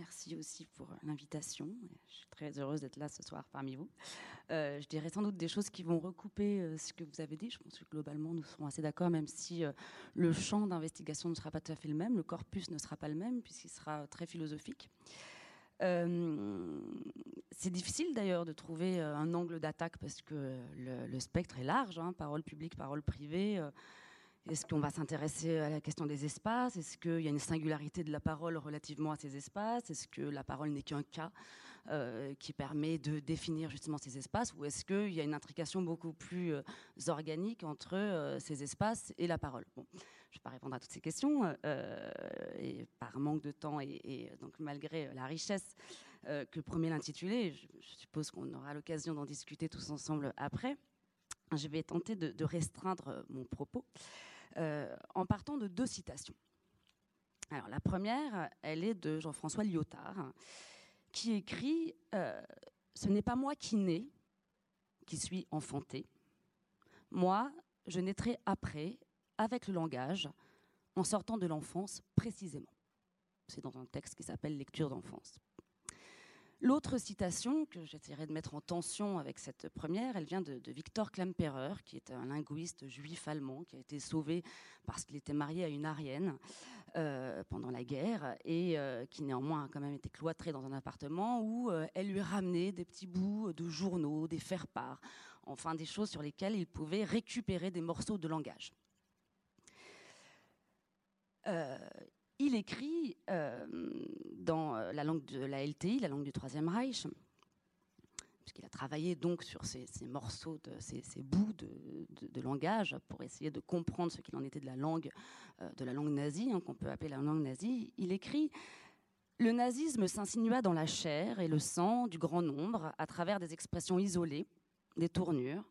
Merci aussi pour l'invitation. Je suis très heureuse d'être là ce soir parmi vous. Euh, je dirais sans doute des choses qui vont recouper euh, ce que vous avez dit. Je pense que globalement, nous serons assez d'accord, même si euh, le champ d'investigation ne sera pas tout à fait le même, le corpus ne sera pas le même, puisqu'il sera très philosophique. c'est difficile d'ailleurs de trouver un angle d'attaque parce que le, spectre est large, hein, parole publique, parole privée. Est-ce qu'on va s'intéresser à la question des espaces? Est-ce qu'il y a une singularité de la parole relativement à ces espaces? Est-ce que la parole n'est qu'un cas euh, qui permet de définir justement ces espaces? Ou est-ce qu'il y a une intrication beaucoup plus euh, organique entre euh, ces espaces et la parole? Bon, Je ne vais pas répondre à toutes ces questions, et par manque de temps et, donc malgré la richesse que promet l'intitulé, je, suppose qu'on aura l'occasion d'en discuter tous ensemble après. Je vais tenter de restreindre mon propos. Euh, en partant de deux citations. Alors la première, elle est de Jean-François Lyotard, qui écrit euh, Ce n'est pas moi qui nais, qui suis enfanté. Moi, je naîtrai après, avec le langage, en sortant de l'enfance précisément. C'est dans un texte qui s'appelle Lecture d'enfance. L'autre citation que j'essaierai de mettre en tension avec cette première, elle vient de, Victor Klemperer, qui est un linguiste juif allemand qui a été sauvé parce qu'il était marié à une arienne euh, pendant la guerre et euh, qui néanmoins a quand même été cloîtré dans un appartement où euh, elle lui ramenait des petits bouts de journaux, des faire-part, enfin des choses sur lesquelles il pouvait récupérer des morceaux de langage il écrit euh, dans euh, la langue de la LTI, la langue du Troisième Reich, puisqu'il a travaillé donc sur ces, morceaux, ces, bouts de, langage pour essayer de comprendre ce qu'il en était de la langue, euh, de la langue nazie, hein, qu'on peut appeler la langue nazie. Il écrit Le nazisme s'insinua dans la chair et le sang du grand nombre à travers des expressions isolées, des tournures,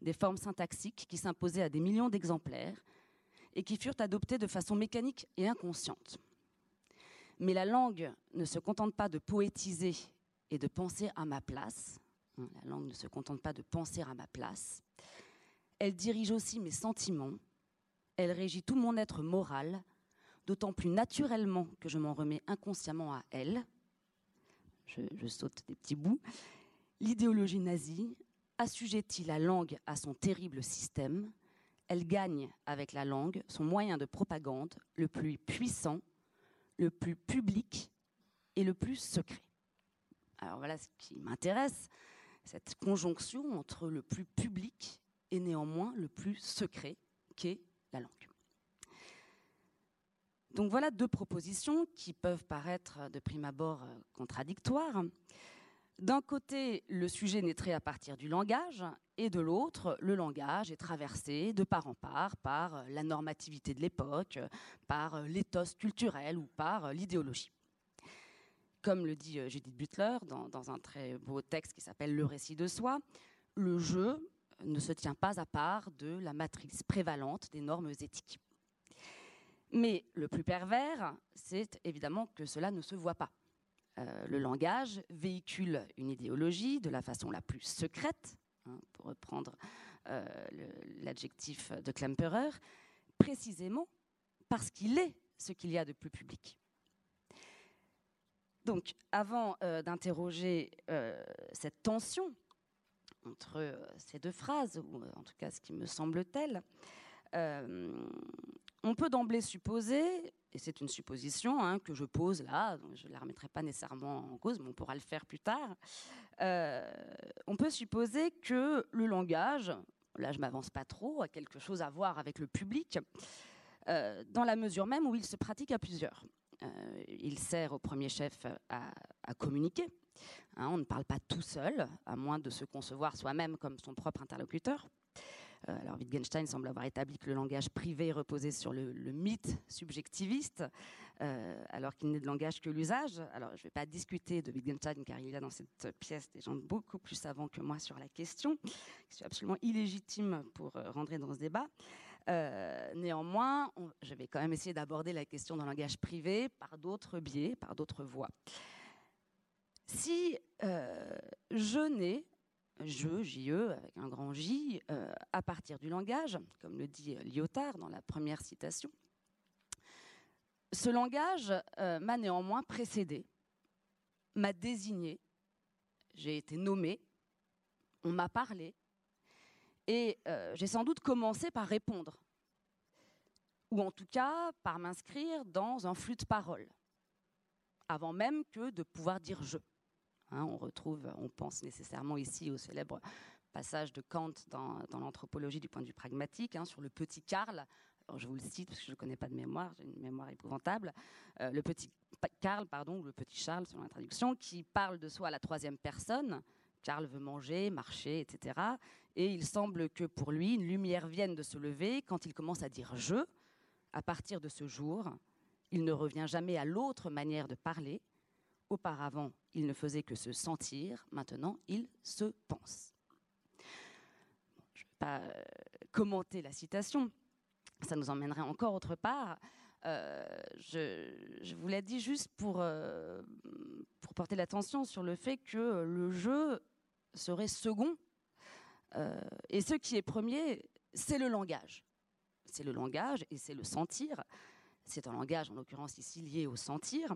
des formes syntaxiques qui s'imposaient à des millions d'exemplaires et qui furent adoptées de façon mécanique et inconsciente. Mais la langue ne se contente pas de poétiser et de penser à ma place. Hein, la langue ne se contente pas de penser à ma place. Elle dirige aussi mes sentiments. Elle régit tout mon être moral, d'autant plus naturellement que je m'en remets inconsciemment à elle. Je, je saute des petits bouts. L'idéologie nazie assujettit la langue à son terrible système elle gagne avec la langue son moyen de propagande le plus puissant, le plus public et le plus secret. Alors voilà ce qui m'intéresse, cette conjonction entre le plus public et néanmoins le plus secret qu'est la langue. Donc voilà deux propositions qui peuvent paraître de prime abord contradictoires. D'un côté, le sujet naîtrait à partir du langage, et de l'autre, le langage est traversé de part en part par euh, la normativité de l'époque, par euh, l'éthos culturel ou par euh, l'idéologie. Comme le dit Judith Butler dans, un très beau texte qui s'appelle Le récit de soi, le jeu ne se tient pas à part de la matrice prévalente des normes éthiques. Mais le plus pervers, c'est évidemment que cela ne se voit pas. Le langage véhicule une idéologie de la façon la plus secrète, Hein, pour reprendre euh, l'adjectif de Klemperer, précisément parce qu'il est ce qu'il y a de plus public. Donc, avant euh, d'interroger euh, cette tension entre ces deux phrases, ou en tout cas ce qui me semble tel, on peut d'emblée supposer, et c'est une supposition hein, que je pose là, je ne la remettrai pas nécessairement en cause, mais on pourra le faire plus tard, euh, on peut supposer que le langage, là je m'avance pas trop, a quelque chose à voir avec le public, euh, dans la mesure même où il se pratique à plusieurs. Euh, il sert au premier chef à, communiquer. Hein, on ne parle pas tout seul, à moins de se concevoir soi-même comme son propre interlocuteur. Euh, alors Wittgenstein semble avoir établi que le langage privé reposait sur le, mythe subjectiviste, euh, alors qu'il n'est de langage que l'usage. Alors je ne vais pas discuter de Wittgenstein car il y a dans cette pièce des gens beaucoup plus savants que moi sur la question, qui suis absolument illégitime pour euh, rentrer dans ce débat. néanmoins, je vais quand même essayer d'aborder la question d'un langage privé par d'autres biais, par d'autres voies. Si je n'ai je, JE, avec un grand J, euh, à partir du langage, comme le dit Lyotard dans la première citation. Ce langage euh, m'a néanmoins précédé, m'a désigné, j'ai été nommé, on m'a parlé, et euh, j'ai sans doute commencé par répondre, ou en tout cas par m'inscrire dans un flux de paroles, avant même que de pouvoir dire je. Hein, on retrouve, on pense nécessairement ici au célèbre passage de Kant dans, l'anthropologie du point de vue pragmatique, hein, sur le petit Karl. je vous le cite parce que je ne connais pas de mémoire, j'ai une mémoire épouvantable. Euh, le petit Karl, pardon, ou le petit Charles, selon la traduction, qui parle de soi à la troisième personne. Karl veut manger, marcher, etc. Et il semble que pour lui, une lumière vienne de se lever quand il commence à dire je. À partir de ce jour, il ne revient jamais à l'autre manière de parler. Auparavant, il ne faisait que se sentir. Maintenant, il se pense. je ne vais pas euh, commenter la citation. Ça nous emmènerait encore autre part. Euh, je, vous l'ai dit juste pour, euh, pour porter l'attention sur le fait que le jeu serait second. Et ce qui est premier, c'est le langage. C'est le langage et c'est le sentir. C'est un langage, en l'occurrence ici, lié au sentir.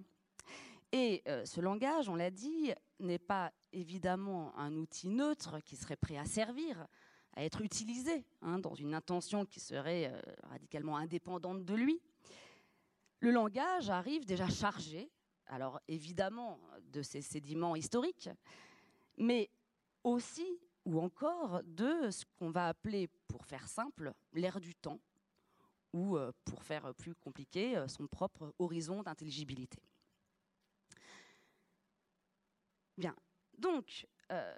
Et ce langage, on l'a dit, n'est pas évidemment un outil neutre qui serait prêt à servir, à être utilisé hein, dans une intention qui serait radicalement indépendante de lui. Le langage arrive déjà chargé, alors évidemment de ses sédiments historiques, mais aussi ou encore de ce qu'on va appeler, pour faire simple, l'ère du temps, ou euh, pour faire plus compliqué, euh, son propre horizon d'intelligibilité. Bien, donc, euh,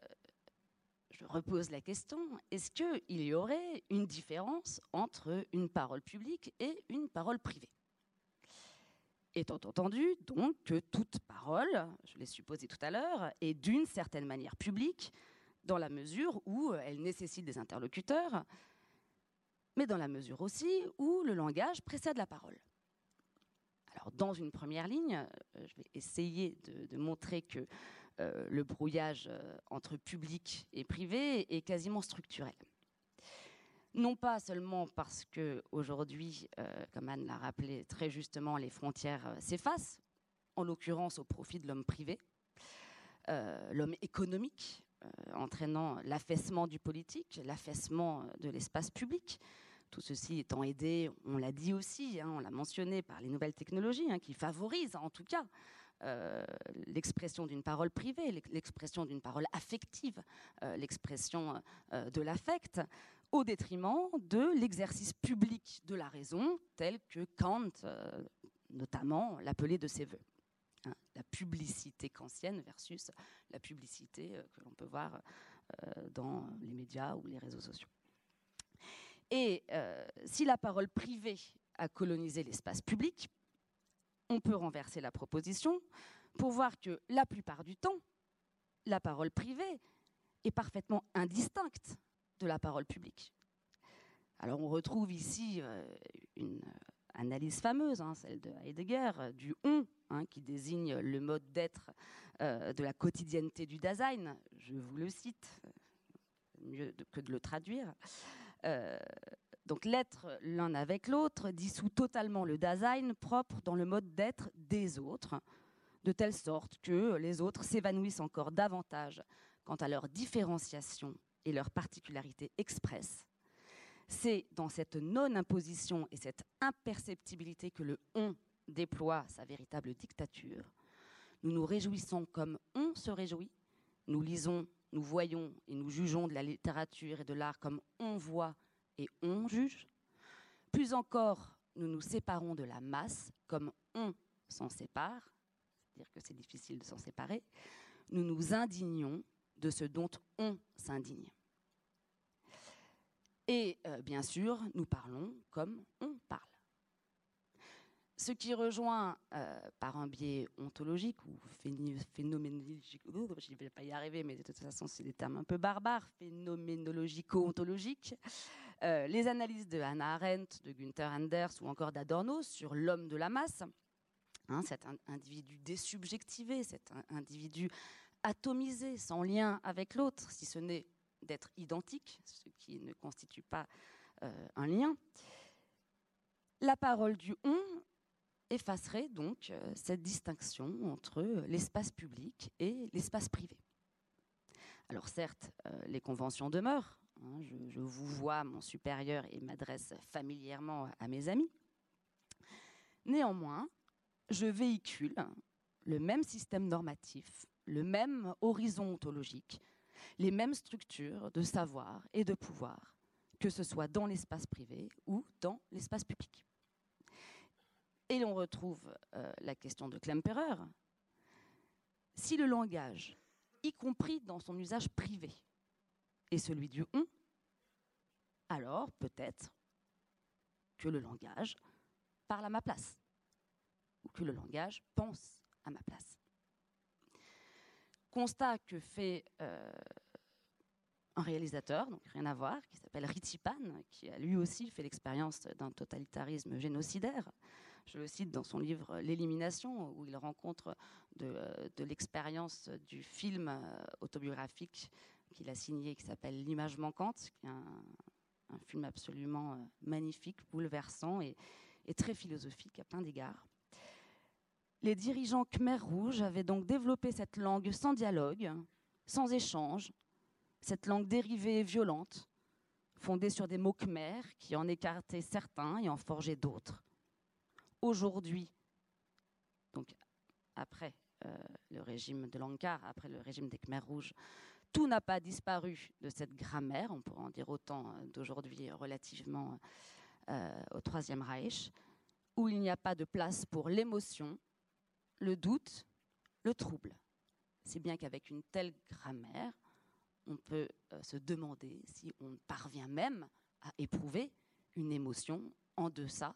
je repose la question, est-ce qu'il y aurait une différence entre une parole publique et une parole privée? Étant entendu donc que toute parole, je l'ai supposé tout à l'heure, est d'une certaine manière publique, dans la mesure où elle nécessite des interlocuteurs, mais dans la mesure aussi où le langage précède la parole. Alors, dans une première ligne, euh, je vais essayer de, montrer que euh, le brouillage euh, entre public et privé est quasiment structurel non pas seulement parce que aujourd'hui, euh, comme Anne l'a rappelé très justement, les frontières s'effacent, en l'occurrence au profit de l'homme privé, l'homme économique, entraînant l'affaissement du politique, l'affaissement de l'espace public. Tout ceci étant aidé, on l'a dit aussi, hein, on l'a mentionné, par les nouvelles technologies, hein, qui favorisent en tout cas l'expression d'une parole privée, l'expression d'une parole affective, l'expression de l'affect, au détriment de l'exercice public de la raison, tel que Kant, euh, notamment, l'appelait de ses voeux. Hein, la publicité kantienne versus la publicité euh, que l'on peut voir euh, dans les médias ou les réseaux sociaux. Et si la parole privée a colonisé l'espace public, on peut renverser la proposition pour voir que la plupart du temps, la parole privée est parfaitement indistincte de la parole publique. Alors on retrouve ici euh, une analyse fameuse, hein, celle de Heidegger, euh, du on, hein, qui désigne le mode d'être euh, de la quotidienneté du Dasein. Je vous le cite, mieux que de le traduire. Donc l'être l'un avec l'autre dissout totalement le Dasein propre dans le mode d'être des autres, de telle sorte que les autres s'évanouissent encore davantage quant à leur différenciation et leur particularité expresse. C'est dans cette non-imposition et cette imperceptibilité que le on déploie sa véritable dictature. Nous nous réjouissons comme on se réjouit. Nous lisons, nous voyons et nous jugeons de la littérature et de l'art comme on voit et on juge. Plus encore, nous nous séparons de la masse comme on s'en sépare, c'est-à-dire que c'est difficile de s'en séparer. Nous nous indignons de ce dont on s'indigne. Et euh, bien sûr, nous parlons comme on parle. Ce qui rejoint euh, par un biais ontologique ou phénoménologique, je ne vais pas y arriver, mais de toute façon, c'est des termes un peu barbares, phénoménologico-ontologiques, euh, les analyses de Hannah Arendt, de Günther Anders ou encore d'Adorno sur l'homme de la masse, hein, cet individu désubjectivé, cet individu atomisé, sans lien avec l'autre, si ce n'est d'être identique, ce qui ne constitue pas euh, un lien. La parole du on effacerait donc euh, cette distinction entre l'espace public et l'espace privé. Alors certes, les conventions demeurent. Hein, je, vous vois, mon supérieur, et m'adresse familièrement à mes amis. Néanmoins, je véhicule le même système normatif, le même horizon ontologique, les mêmes structures de savoir et de pouvoir, que ce soit dans l'espace privé ou dans l'espace public. Et l'on retrouve euh, la question de Klemperer. Si le langage, y compris dans son usage privé, est celui du on, alors peut-être que le langage parle à ma place, ou que le langage pense à ma place. Constat que fait euh, un réalisateur, donc rien à voir, qui s'appelle Ritipan, qui a lui aussi fait l'expérience d'un totalitarisme génocidaire, je le cite dans son livre L'élimination, où il rencontre de, l'expérience du film euh, autobiographique qu'il a signé, qui s'appelle L'image manquante, qui est un, film absolument euh, magnifique, bouleversant et, très philosophique à plein d'égards. Les dirigeants Khmer Rouge avaient donc développé cette langue sans dialogue, sans échange, cette langue dérivée et violente, fondée sur des mots khmer qui en écartaient certains et en forgeaient d'autres aujourd'hui, donc après euh, le régime de l'Ankar, après le régime des Khmers rouges, tout n'a pas disparu de cette grammaire, on pourrait en dire autant euh, d'aujourd'hui relativement euh, au Troisième Reich, où il n'y a pas de place pour l'émotion, le doute, le trouble. C'est bien qu'avec une telle grammaire, on peut se demander si on parvient même à éprouver une émotion en deçà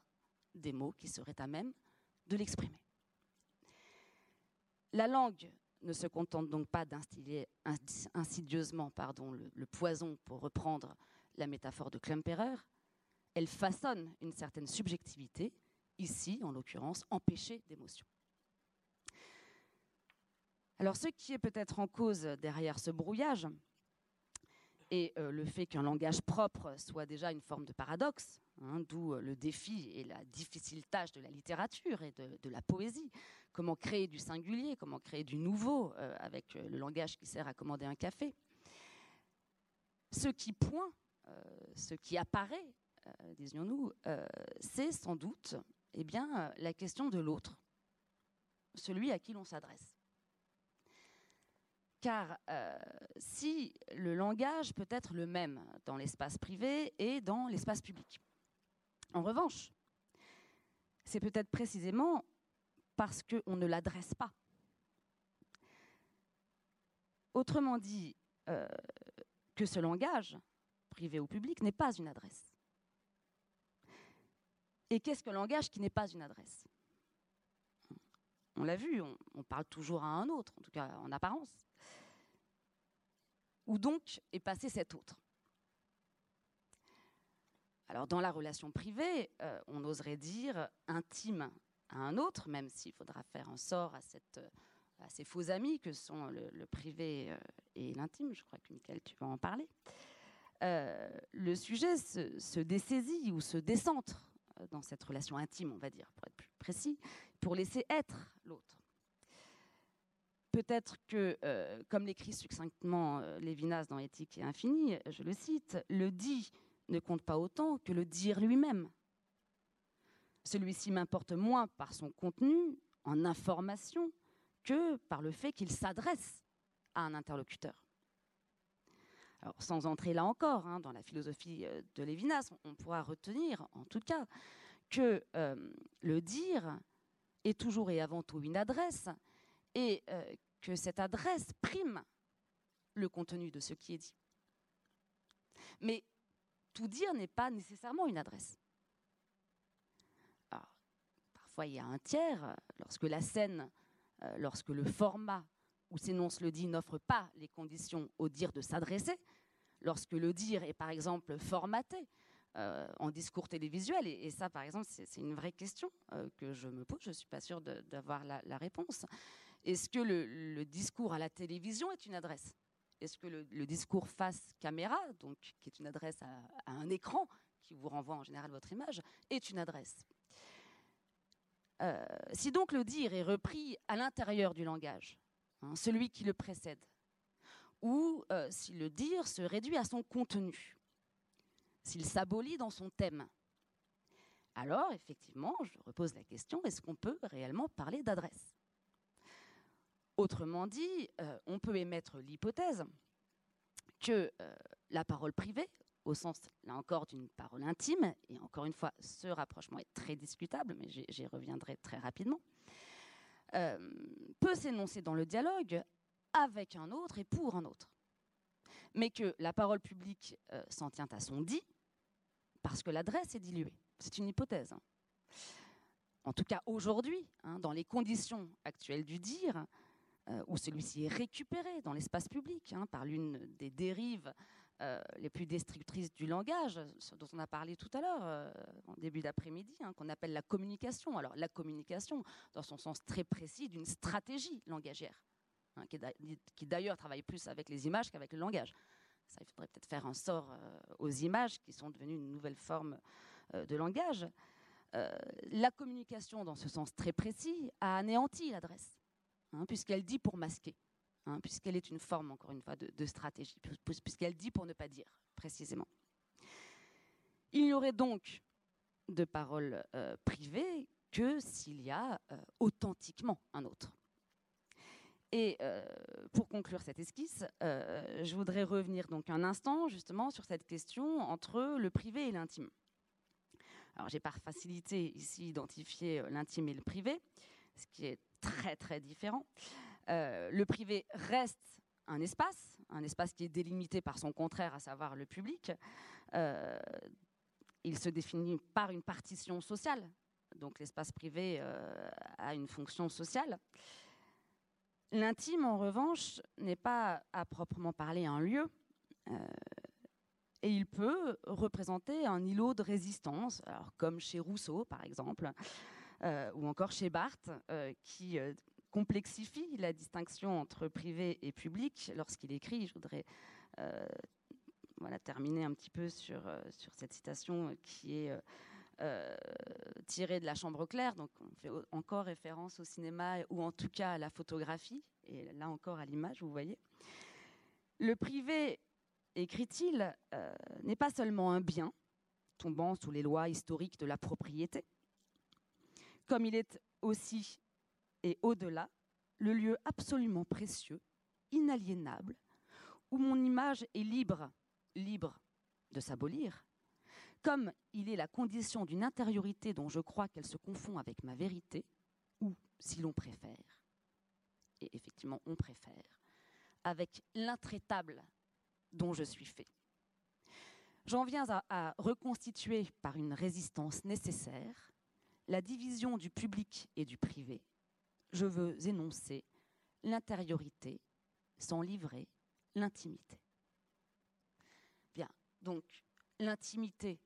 des mots qui seraient à même de l'exprimer. La langue ne se contente donc pas d'instiller insidieusement pardon, le, poison, pour reprendre la métaphore de Klemperer, elle façonne une certaine subjectivité, ici en l'occurrence empêchée d'émotion. Alors ce qui est peut-être en cause derrière ce brouillage, et euh, le fait qu'un langage propre soit déjà une forme de paradoxe, Hein, d'où euh, le défi et la difficile tâche de la littérature et de, la poésie. Comment créer du singulier, comment créer du nouveau euh, avec euh, le langage qui sert à commander un café. Ce qui point, ce qui apparaît, disions-nous, c'est sans doute eh bien, la question de l'autre, celui à qui l'on s'adresse. Car si le langage peut être le même dans l'espace privé et dans l'espace public, en revanche, c'est peut-être précisément parce qu'on ne l'adresse pas. Autrement dit, euh, que ce langage, privé ou public, n'est pas une adresse. Et qu'est-ce qu'un langage qui n'est pas une adresse? On l'a vu, on, on, parle toujours à un autre, en tout cas en apparence. Où donc est passé cet autre? Alors dans la relation privée, euh, on oserait dire intime à un autre, même s'il faudra faire un sort à, ces faux amis que sont le, privé euh, et l'intime. Je crois que Michael, tu vas en parler. Euh, le sujet se, dessaisit ou se décentre dans cette relation intime, on va dire, pour être plus précis, pour laisser être l'autre. Peut-être que, comme l'écrit succinctement Lévinas dans Éthique et Infini, je le cite, le dit ne compte pas autant que le dire lui-même. Celui-ci m'importe moins par son contenu en information que par le fait qu'il s'adresse à un interlocuteur. Alors, sans entrer là encore hein, dans la philosophie euh, de Lévinas, on pourra retenir en tout cas que euh, le dire est toujours et avant tout une adresse et euh, que cette adresse prime le contenu de ce qui est dit. Mais tout dire n'est pas nécessairement une adresse. Y a un tiers, lorsque la scène, euh, lorsque le format où s'énonce le dit n'offre pas les conditions au dire de s'adresser, lorsque le dire est par exemple formaté euh, en discours télévisuel, et, ça par exemple c'est une vraie question euh, que je me pose, je ne suis pas sûre d'avoir la, réponse. Est-ce que le discours à la télévision est une adresse? Est-ce que le, discours face caméra, donc qui est une adresse à, un écran qui vous renvoie en général votre image, est une adresse? Euh, si donc le dire est repris à l'intérieur du langage, hein, celui qui le précède, ou euh, si le dire se réduit à son contenu, s'il s'abolit dans son thème, alors effectivement, je repose la question, est-ce qu'on peut réellement parler d'adresse? Autrement dit, euh, on peut émettre l'hypothèse que la parole privée, au sens, là encore, d'une parole intime, et encore une fois, ce rapprochement est très discutable, mais j'y reviendrai très rapidement, euh, peut s'énoncer dans le dialogue avec un autre et pour un autre. Mais que la parole publique euh, s'en tient à son dit, parce que l'adresse est diluée. C'est une hypothèse. Hein. En tout cas, aujourd'hui, hein, dans les conditions actuelles du dire, euh, où celui-ci est récupéré dans l'espace public hein, par l'une des dérives euh, les plus destructrices du langage, dont on a parlé tout à l'heure, euh, en début d'après-midi, hein, qu'on appelle la communication. Alors la communication, dans son sens très précis, d'une stratégie langagière, hein, qui d'ailleurs travaille plus avec les images qu'avec le langage. Ça, il faudrait peut-être faire un sort euh, aux images qui sont devenues une nouvelle forme de langage. la communication, dans ce sens très précis, a anéanti l'adresse, hein, puisqu'elle dit pour masquer. Hein, puisqu'elle est une forme, encore une fois, de, stratégie, puisqu'elle dit pour ne pas dire, précisément. Il n'y aurait donc de parole euh, privée que s'il y a euh, authentiquement un autre. Et euh, pour conclure cette esquisse, je voudrais revenir donc un instant justement sur cette question entre le privé et l'intime. Alors j'ai par facilité ici identifié l'intime et le privé, ce qui est très très différent. Euh, le privé reste un espace, un espace qui est délimité par son contraire, à savoir le public. Euh, il se définit par une partition sociale. Donc l'espace privé euh, a une fonction sociale. L'intime, en revanche, n'est pas à proprement parler un lieu. et il peut représenter un îlot de résistance, comme chez Rousseau, par exemple, ou encore chez Barthes, qui complexifie la distinction entre privé et public lorsqu'il écrit. Je voudrais euh, terminer un petit peu sur, euh, cette citation qui est euh, tirée de la Chambre claire. Donc on fait encore référence au cinéma ou en tout cas à la photographie, et là encore à l'image, vous voyez. Le privé, écrit-il, n'est pas seulement un bien tombant sous les lois historiques de la propriété, comme il est aussi et au-delà, le lieu absolument précieux, inaliénable, où mon image est libre, libre de s'abolir, comme il est la condition d'une intériorité dont je crois qu'elle se confond avec ma vérité, ou, si l'on préfère, et effectivement on préfère, avec l'intraitable dont je suis fait. J'en viens à, à, reconstituer par une résistance nécessaire la division du public et du privé, je veux énoncer l'intériorité sans livrer l'intimité. Bien, donc l'intimité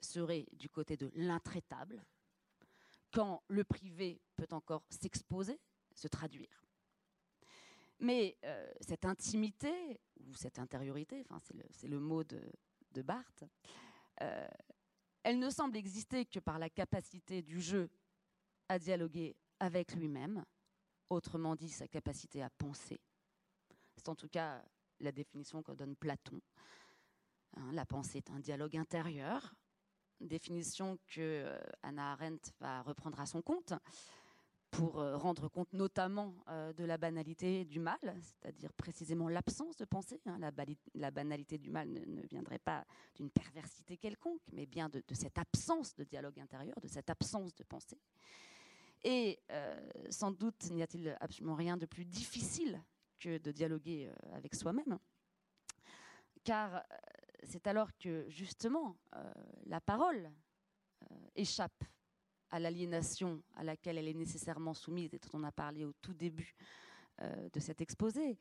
serait du côté de l'intraitable, quand le privé peut encore s'exposer, se traduire. Mais euh, cette intimité, ou cette intériorité, c'est le, mot de, Barthes, euh, elle ne semble exister que par la capacité du jeu à dialoguer avec lui-même, autrement dit sa capacité à penser. C'est en tout cas la définition que donne Platon. Hein, la pensée est un dialogue intérieur, définition que euh, Anna Arendt va reprendre à son compte pour euh, rendre compte notamment euh, de la banalité du mal, c'est-à-dire précisément l'absence de pensée. Hein. La, banalité du mal ne, viendrait pas d'une perversité quelconque, mais bien de, de, cette absence de dialogue intérieur, de cette absence de pensée. Et euh, sans doute n'y a-t-il absolument rien de plus difficile que de dialoguer euh, avec soi-même, car euh, c'est alors que justement la parole échappe à l'aliénation à laquelle elle est nécessairement soumise et dont on a parlé au tout début de cet exposé,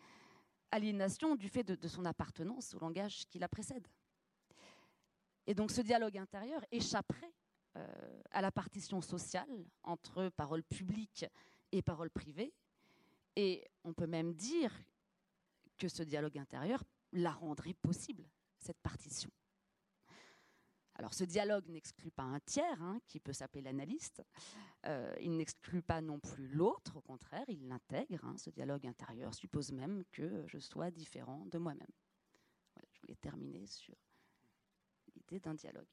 aliénation du fait de, son appartenance au langage qui la précède. Et donc ce dialogue intérieur échapperait à la partition sociale entre parole publique et parole privée. Et on peut même dire que ce dialogue intérieur la rendrait possible, cette partition. Alors ce dialogue n'exclut pas un tiers, hein, qui peut s'appeler l'analyste. Euh, il n'exclut pas non plus l'autre, au contraire, il l'intègre. Hein. Ce dialogue intérieur suppose même que je sois différent de moi-même. Je voulais terminer sur l'idée d'un dialogue.